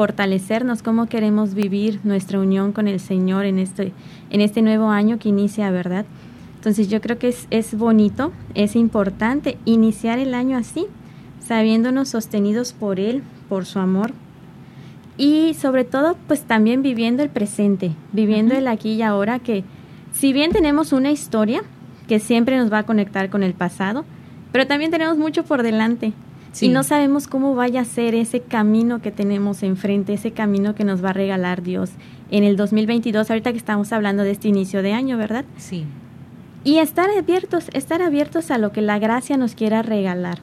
Speaker 2: fortalecernos, cómo queremos vivir nuestra unión con el Señor en este, en este nuevo año que inicia, ¿verdad? Entonces yo creo que es, es bonito, es importante iniciar el año así, sabiéndonos sostenidos por Él, por su amor, y sobre todo pues también viviendo el presente, viviendo el aquí y ahora que si bien tenemos una historia que siempre nos va a conectar con el pasado, pero también tenemos mucho por delante. Y no sabemos cómo vaya a ser ese camino que tenemos enfrente, ese camino que nos va a regalar Dios en el 2022, ahorita que estamos hablando de este inicio de año, ¿verdad?
Speaker 1: Sí.
Speaker 2: Y estar abiertos, estar abiertos a lo que la gracia nos quiera regalar.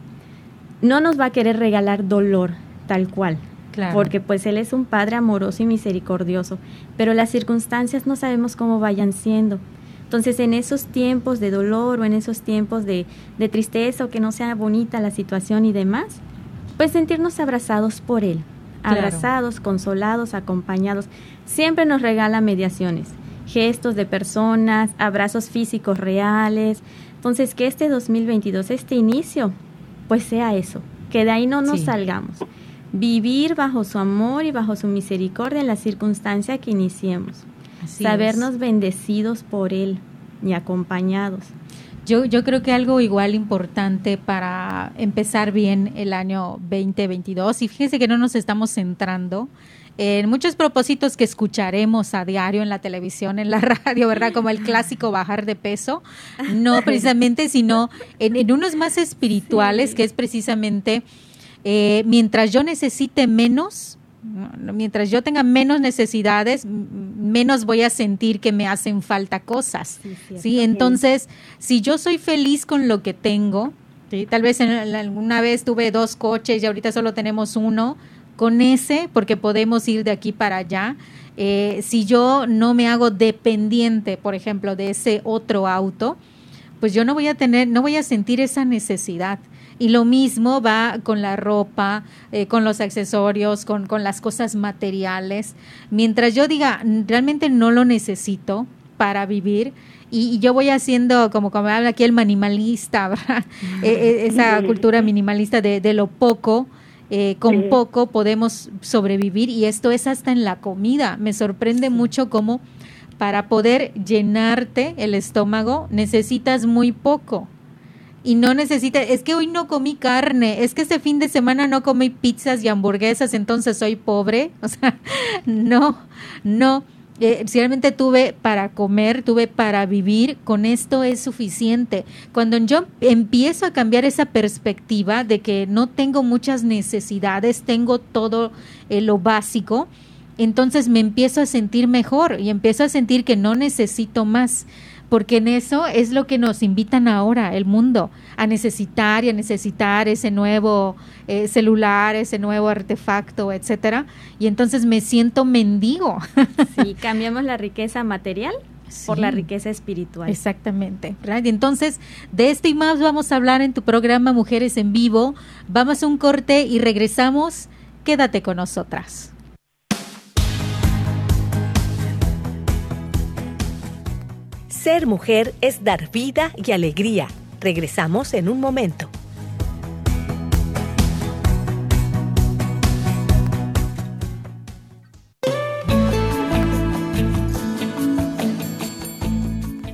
Speaker 2: No nos va a querer regalar dolor, tal cual. Claro. Porque pues Él es un Padre amoroso y misericordioso, pero las circunstancias no sabemos cómo vayan siendo. Entonces, en esos tiempos de dolor o en esos tiempos de, tristeza o que no sea bonita la situación y demás, pues sentirnos abrazados por Él, abrazados, consolados, acompañados. Siempre nos regala mediaciones, gestos de personas, abrazos físicos reales. Entonces, que este 2022, este inicio, pues sea eso, que de ahí no nos salgamos. Vivir bajo su amor y bajo su misericordia en la circunstancia que iniciemos sabernos bendecidos por Él y acompañados.
Speaker 1: Yo, yo creo que algo igual importante para empezar bien el año 2022, y fíjense que no nos estamos centrando en muchos propósitos que escucharemos a diario en la televisión, en la (laughs) radio, ¿verdad? Como el clásico bajar de peso, no (laughs) precisamente, sino en, unos más espirituales, que es precisamente eh, mientras yo necesite menos, Mientras yo tenga menos necesidades, menos voy a sentir que me hacen falta cosas. Sí, entonces, si yo soy feliz con lo que tengo, tal vez alguna vez tuve dos coches y ahorita solo tenemos uno, con ese, porque podemos ir de aquí para allá. Eh, si yo no me hago dependiente, por ejemplo, de ese otro auto, pues yo no voy a tener, no voy a sentir esa necesidad. Y lo mismo va con la ropa, eh, con los accesorios, con, con las cosas materiales. Mientras yo diga, realmente no lo necesito para vivir, y, yo voy haciendo, como como habla aquí el minimalista, (laughs) e, e, esa cultura minimalista de, de lo poco, eh, con poco podemos sobrevivir y esto es hasta en la comida. Me sorprende mucho cómo para poder llenarte el estómago necesitas muy poco y no necesita, es que hoy no comí carne, es que este fin de semana no comí pizzas y hamburguesas, entonces soy pobre. (laughs) O sea, no, no. Eh, realmente tuve para comer, tuve para vivir, con esto es suficiente. Cuando yo empiezo a cambiar esa perspectiva de que no tengo muchas necesidades, tengo todo eh, lo básico, entonces me empiezo a sentir mejor y empiezo a sentir que no necesito más porque en eso es lo que nos invitan ahora el mundo, a necesitar y a necesitar ese nuevo eh, celular, ese nuevo artefacto, etcétera, y entonces me siento mendigo. (laughs)
Speaker 2: Sí, cambiamos la riqueza material por la riqueza espiritual.
Speaker 1: Exactamente. Entonces, de esto y más vamos a hablar en tu programa Mujeres en Vivo. Vamos a un corte y regresamos. Quédate con nosotras.
Speaker 4: Ser mujer es dar vida y alegría. Regresamos en un momento.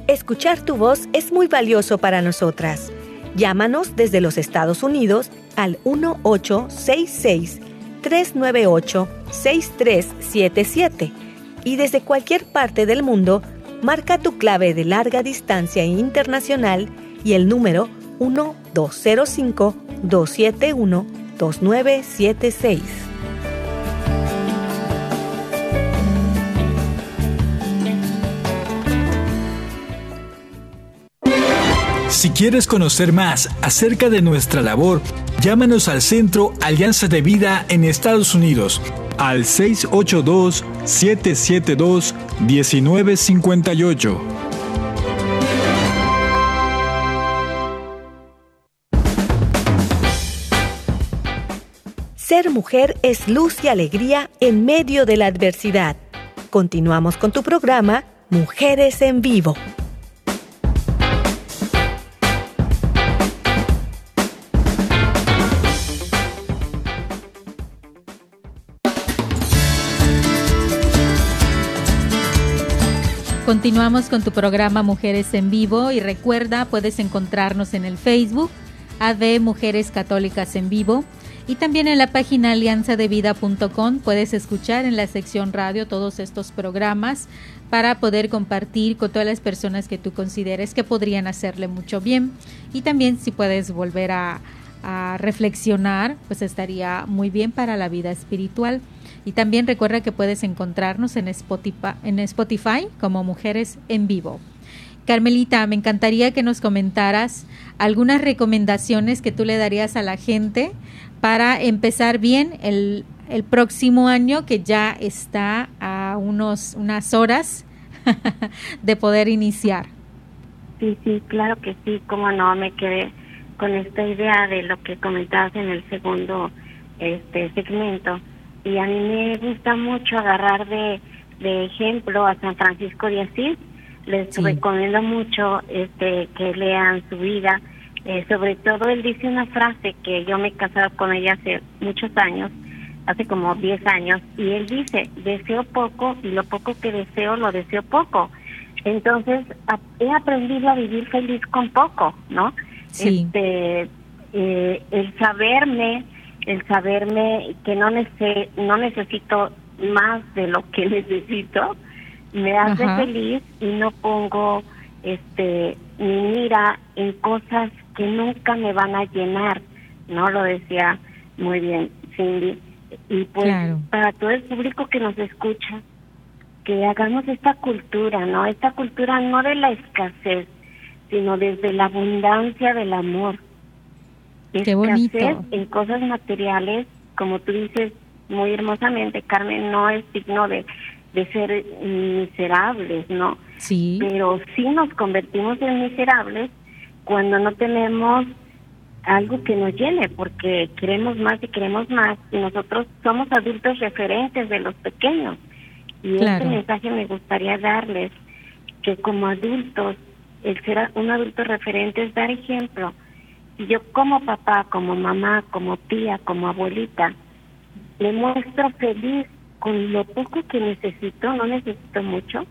Speaker 4: Escuchar tu voz es muy valioso para nosotras. Llámanos desde los Estados Unidos al 1866 398 6377 y desde cualquier parte del mundo marca tu clave de larga distancia internacional y el número 1205-271-2976.
Speaker 5: Si quieres conocer más acerca de nuestra labor, llámanos al Centro Alianza de Vida en Estados Unidos al 682-772-1958.
Speaker 4: Ser mujer es luz y alegría en medio de la adversidad. Continuamos con tu programa Mujeres en Vivo.
Speaker 1: Continuamos con tu programa Mujeres en Vivo y recuerda, puedes encontrarnos en el Facebook AD Mujeres Católicas en Vivo y también en la página alianzadevida.com puedes escuchar en la sección radio todos estos programas para poder compartir con todas las personas que tú consideres que podrían hacerle mucho bien y también si puedes volver a, a reflexionar, pues estaría muy bien para la vida espiritual. Y también recuerda que puedes encontrarnos en Spotify, en Spotify como Mujeres en Vivo. Carmelita, me encantaría que nos comentaras algunas recomendaciones que tú le darías a la gente para empezar bien el, el próximo año que ya está a unos, unas horas (laughs) de poder iniciar.
Speaker 3: Sí, sí, claro que sí, cómo no, me quedé con esta idea de lo que comentabas en el segundo este segmento y a mí me gusta mucho agarrar de, de ejemplo a San Francisco de Asís. Les recomiendo mucho este que lean su vida. Eh, sobre todo él dice una frase que yo me he casado con ella hace muchos años hace como 10 años y él dice deseo poco y lo poco que deseo lo deseo poco entonces he aprendido a vivir feliz con poco no
Speaker 1: sí.
Speaker 3: este eh, el saberme el saberme que no no necesito más de lo que (laughs) necesito me hace feliz y no pongo este mi mira en cosas que nunca me van a llenar, ¿no? Lo decía muy bien Cindy. Y pues para todo el público que nos escucha, que hagamos esta cultura, ¿no? Esta cultura no de la escasez, sino desde la abundancia del amor.
Speaker 1: Qué bonito.
Speaker 3: en cosas materiales, como tú dices muy hermosamente, Carmen, no es signo de de ser miserables, ¿no?
Speaker 1: Sí.
Speaker 3: Pero sí nos convertimos en miserables cuando no tenemos algo que nos llene, porque queremos más y queremos más, y nosotros somos adultos referentes de los pequeños. Y este mensaje me gustaría darles, que como adultos, el ser un adulto referente es dar ejemplo. Y yo como papá, como mamá, como tía, como abuelita, le muestro feliz con lo poco que necesito, no necesito mucho,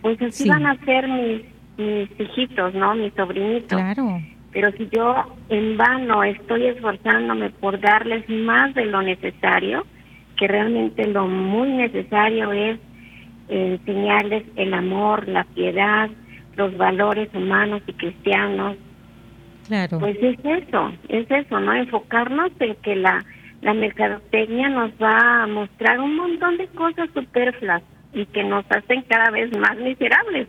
Speaker 3: pues así van a ser mis, mis hijitos, ¿no? Mis sobrinitos.
Speaker 1: Claro.
Speaker 3: Pero si yo en vano estoy esforzándome por darles más de lo necesario, que realmente lo muy necesario es enseñarles el amor, la piedad, los valores humanos y cristianos.
Speaker 1: Claro.
Speaker 3: Pues es eso, es eso, ¿no? Enfocarnos en que la la mercadotecnia nos va a mostrar un montón de cosas superfluas y que nos hacen cada vez más miserables,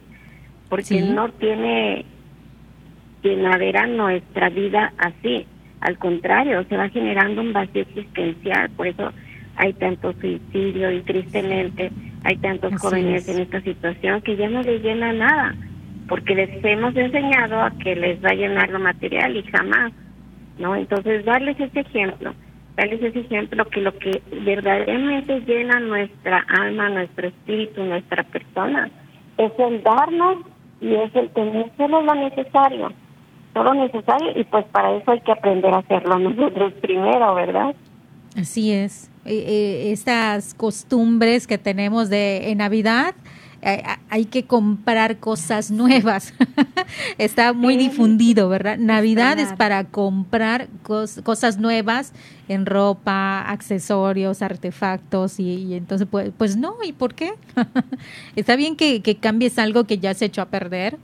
Speaker 3: porque no tiene llenadera nuestra vida así. Al contrario, se va generando un vacío existencial, por eso hay tanto suicidio y tristemente hay tantos jóvenes en esta situación que ya no les llena nada, porque les hemos enseñado a que les va a llenar lo material y jamás, ¿no? Entonces, darles ese ejemplo darles ese ejemplo que lo que verdaderamente llena nuestra alma, nuestro espíritu, nuestra persona, es el darnos y es el tener solo lo necesario, solo necesario y pues para eso hay que aprender a hacerlo (laughs) nosotros primero, ¿verdad?
Speaker 1: Así es. Eh, eh, estas costumbres que tenemos de en Navidad, hay que comprar cosas nuevas. (laughs) Está muy difundido, ¿verdad? Navidad es para comprar cosas nuevas en ropa, accesorios, artefactos y, entonces pues, pues no, ¿y por qué? (laughs) Está bien que, que cambies algo que ya se echó a perder,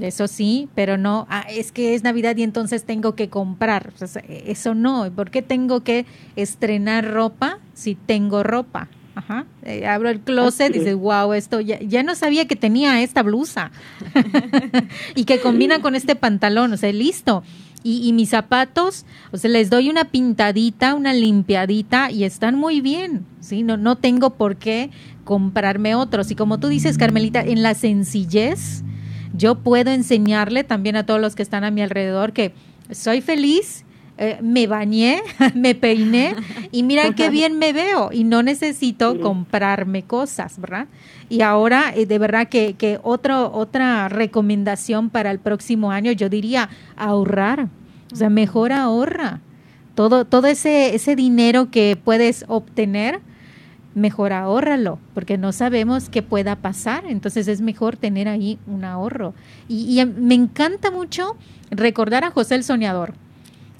Speaker 1: eso sí, pero no, ah, es que es Navidad y entonces tengo que comprar. eso no, ¿por qué tengo que estrenar ropa si tengo ropa? Ajá. Eh, abro el closet y dices, wow, esto ya, ya no sabía que tenía esta blusa (laughs) (laughs) y que combina con este pantalón, o sea, listo. Y, y, mis zapatos, o sea, les doy una pintadita, una limpiadita y están muy bien, ¿sí? No, no tengo por qué comprarme otros. Y como tú dices, Carmelita, en la sencillez, yo puedo enseñarle también a todos los que están a mi alrededor que soy feliz eh, me bañé, (laughs) me peiné y mira qué bien me veo y no necesito comprarme cosas, ¿verdad? Y ahora, eh, de verdad que, que otra recomendación para el próximo año, yo diría ahorrar, o sea, mejor ahorra. Todo, todo ese, ese dinero que puedes obtener, mejor ahórralo, porque no sabemos qué pueda pasar, entonces es mejor tener ahí un ahorro. Y, y me encanta mucho recordar a José el Soñador,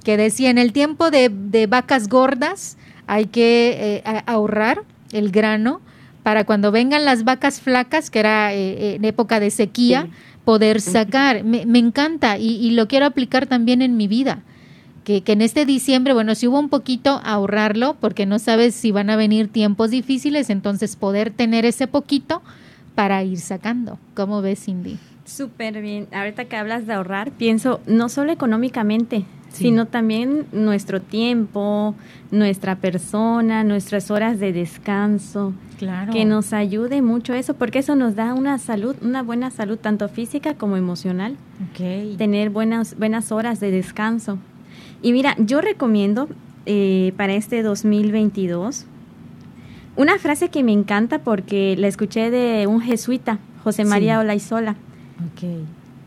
Speaker 1: que decía, en el tiempo de, vacas gordas hay que eh, ahorrar el grano para cuando vengan las vacas flacas, que era eh, eh, en época de sequía, poder sacar. Me, encanta y, lo quiero aplicar también en mi vida. que, que, en este diciembre, bueno, si hubo un poquito, ahorrarlo, porque no sabes si van a venir tiempos difíciles, entonces poder tener ese poquito para ir sacando. ¿Cómo ves, Cindy?
Speaker 2: Súper bien. Ahorita que hablas de ahorrar, pienso no solo económicamente, sino también nuestro tiempo, nuestra persona, nuestras horas de descanso. Claro. Que nos ayude mucho eso, porque eso nos da una salud, una buena salud, tanto física como emocional. Okay. Tener buenas, buenas horas de descanso. Y mira, yo recomiendo eh, para este 2022 una frase que me encanta porque la escuché de un jesuita, José María Olaizola. Okay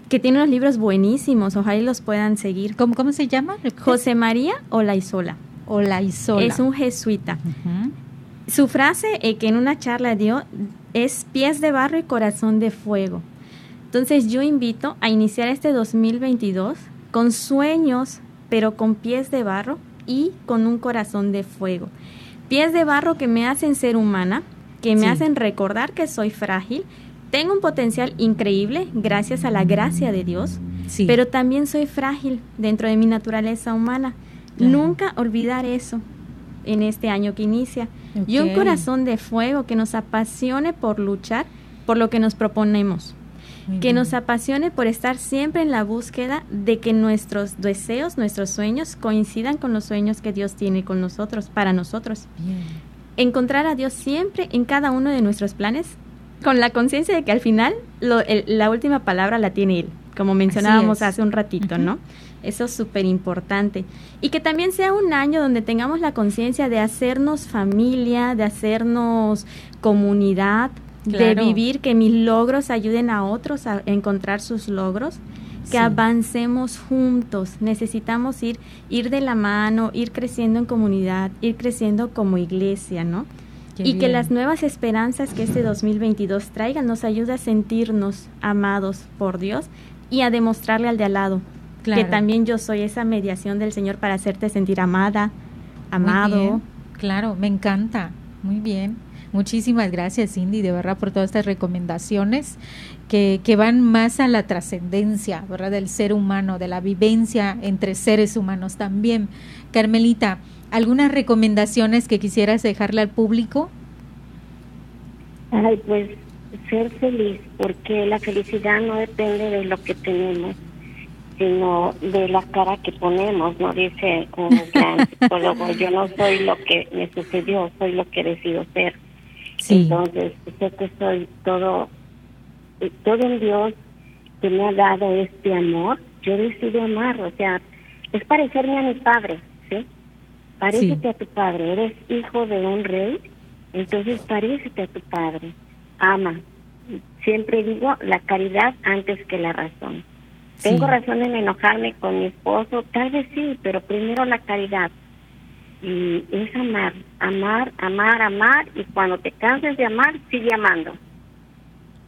Speaker 2: que tiene unos libros buenísimos, ojalá los puedan seguir.
Speaker 1: ¿Cómo, cómo se llama?
Speaker 2: José María Olaizola.
Speaker 1: Olaizola.
Speaker 2: Es un jesuita. Su frase eh, que en una charla dio es pies de barro y corazón de fuego. Entonces yo invito a iniciar este 2022 con sueños, pero con pies de barro y con un corazón de fuego. Pies de barro que me hacen ser humana, que me hacen recordar que soy frágil, tengo un potencial increíble gracias a la gracia de Dios, pero también soy frágil dentro de mi naturaleza humana. Nunca olvidar eso en este año que inicia. Y un corazón de fuego que nos apasione por luchar por lo que nos proponemos. que nos apasione por estar siempre en la búsqueda de que nuestros deseos, nuestros sueños coincidan con los sueños que Dios tiene con nosotros, para nosotros. Encontrar a Dios siempre en cada uno de nuestros planes con la conciencia de que al final la última palabra la tiene él, como mencionábamos hace un ratito, ¿no? Eso es súper importante. Y que también sea un año donde tengamos la conciencia de hacernos familia, de hacernos comunidad, de vivir, que mis logros ayuden a otros a encontrar sus logros, que avancemos juntos. Necesitamos ir, ir de la mano, ir creciendo en comunidad, ir creciendo como iglesia, ¿no? Y que las nuevas esperanzas que este 2022 traigan nos ayude a sentirnos amados por Dios y a demostrarle al de al lado que también yo soy esa mediación del Señor para hacerte sentir amada, amado.
Speaker 1: Claro, me encanta. Muy bien. Muchísimas gracias, Cindy, de verdad, por todas estas recomendaciones que, que van más a la trascendencia, ¿verdad?, del ser humano, de la vivencia entre seres humanos también. Carmelita, ¿Algunas recomendaciones que quisieras dejarle al público?
Speaker 3: Ay, pues ser feliz, porque la felicidad no depende de lo que tenemos, sino de la cara que ponemos, ¿no? Dice un (laughs) gran psicólogo, yo no soy lo que me sucedió, soy lo que decido ser. Entonces, sé que soy todo, todo en Dios que me ha dado este amor, yo decido amar, o sea, es parecerme a mi padre, ¿sí? Parécete a tu padre, eres hijo de un rey, entonces parécete a tu padre, ama. Siempre digo la caridad antes que la razón. Tengo razón en enojarme con mi esposo, tal vez sí, pero primero la caridad. Y es amar, amar, amar, amar, y cuando te canses de amar, sigue amando.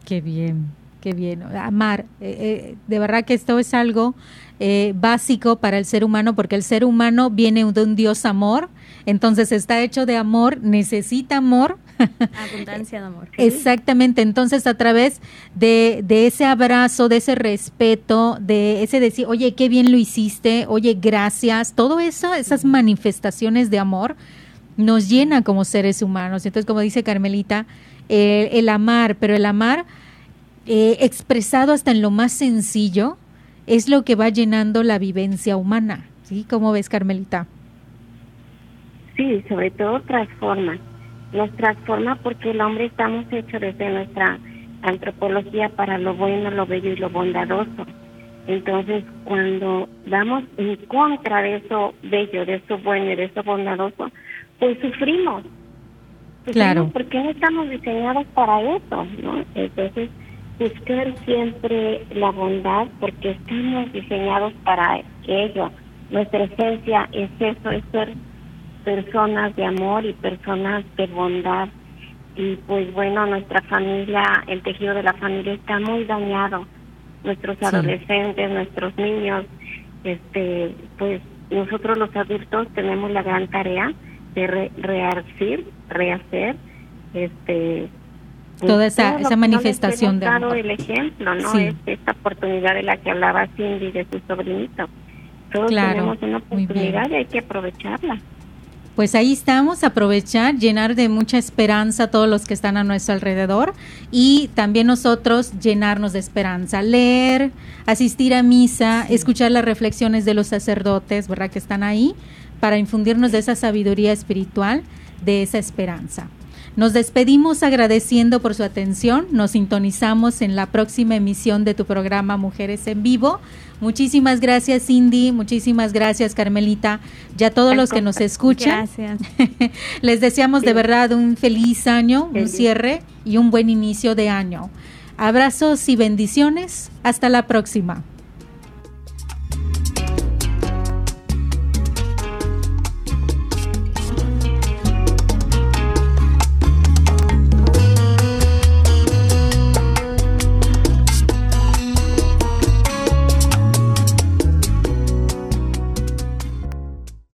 Speaker 1: Qué bien, qué bien. Amar, eh, eh, de verdad que esto es algo eh, básico para el ser humano, porque el ser humano viene de un Dios amor, entonces está hecho de amor, necesita amor. (laughs)
Speaker 2: Abundancia de amor.
Speaker 1: Exactamente, entonces a través de, de, ese abrazo, de ese respeto, de ese decir, oye, qué bien lo hiciste, oye, gracias, todo eso, esas manifestaciones de amor nos llena como seres humanos. Entonces, como dice Carmelita, el amar, pero el amar eh, expresado hasta en lo más sencillo, es lo que va llenando la vivencia humana. ¿Sí? ¿Cómo ves, Carmelita?
Speaker 3: Sí, sobre todo transforma. Nos transforma porque el hombre estamos hechos desde nuestra antropología para lo bueno, lo bello y lo bondadoso. Entonces, cuando vamos en contra de eso bello, de eso bueno y de eso bondadoso, pues sufrimos.
Speaker 1: claro.
Speaker 3: Porque no estamos diseñados para eso, ¿no? Entonces, buscar siempre la bondad porque estamos diseñados para ello. Nuestra esencia es eso, es ser personas de amor y personas de bondad. Y pues bueno, nuestra familia, el tejido de la familia está muy dañado. Nuestros adolescentes, nuestros niños, este, pues nosotros los adultos tenemos la gran tarea de re rehacer, rehacer, este,
Speaker 1: toda esa, esa manifestación
Speaker 3: de el ejemplo, ¿no? Es esta oportunidad de la que hablaba Cindy de su sobrinito. Todos tenemos una oportunidad y hay que aprovecharla.
Speaker 1: Pues ahí estamos, aprovechar, llenar de mucha esperanza a todos los que están a nuestro alrededor y también nosotros llenarnos de esperanza, leer, asistir a misa, escuchar las reflexiones de los sacerdotes, ¿verdad? Que están ahí para infundirnos de esa sabiduría espiritual, de esa esperanza. Nos despedimos agradeciendo por su atención. Nos sintonizamos en la próxima emisión de tu programa Mujeres en Vivo. Muchísimas gracias Cindy, muchísimas gracias Carmelita, ya todos los que nos escuchan. Gracias. (laughs) Les deseamos de verdad un feliz año, un cierre y un buen inicio de año. Abrazos y bendiciones. Hasta la próxima.